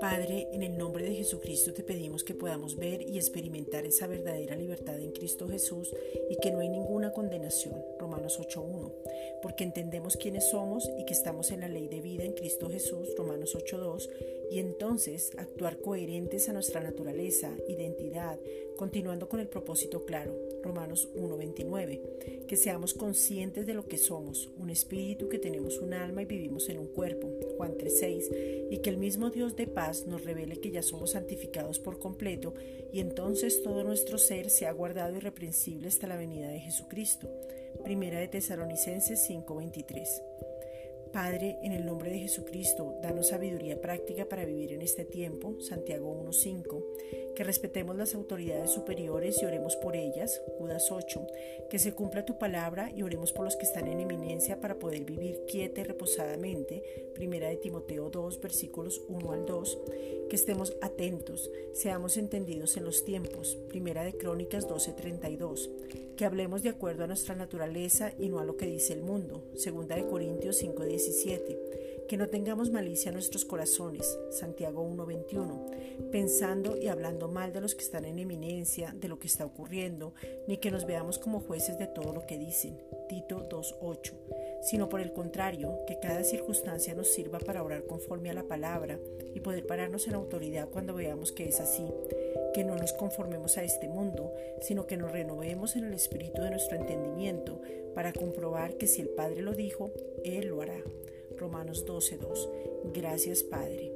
Padre, en el nombre de Jesucristo te pedimos que podamos ver y experimentar esa verdadera libertad en Cristo Jesús y que no hay ninguna condenación. Romanos 8.1. Porque entendemos quiénes somos y que estamos en la ley de vida en Cristo Jesús. Romanos 8.2. Y entonces actuar coherentes a nuestra naturaleza, identidad, continuando con el propósito claro. Romanos 1.29. Que seamos conscientes de lo que somos, un espíritu que tenemos un alma y vivimos en un cuerpo. Juan 3.6. Y que el mismo Dios de paz nos revele que ya somos santificados por completo y entonces todo nuestro ser se ha guardado irreprensible hasta la venida de Jesucristo. Primera de Tesalonicenses 5:23. Padre, en el nombre de Jesucristo, danos sabiduría práctica para vivir en este tiempo, Santiago 1.5, que respetemos las autoridades superiores y oremos por ellas, Judas 8, que se cumpla tu palabra y oremos por los que están en eminencia para poder vivir quieta y reposadamente, Primera de Timoteo 2, versículos 1 al 2, que estemos atentos, seamos entendidos en los tiempos, Primera de Crónicas 12.32, que hablemos de acuerdo a nuestra naturaleza y no a lo que dice el mundo. Segunda de Corintios 5:17. Que no tengamos malicia en nuestros corazones. Santiago 1:21. Pensando y hablando mal de los que están en eminencia, de lo que está ocurriendo, ni que nos veamos como jueces de todo lo que dicen. Tito 2:8. Sino por el contrario, que cada circunstancia nos sirva para orar conforme a la palabra y poder pararnos en autoridad cuando veamos que es así que no nos conformemos a este mundo, sino que nos renovemos en el espíritu de nuestro entendimiento para comprobar que si el Padre lo dijo, Él lo hará. Romanos 12.2. Gracias Padre.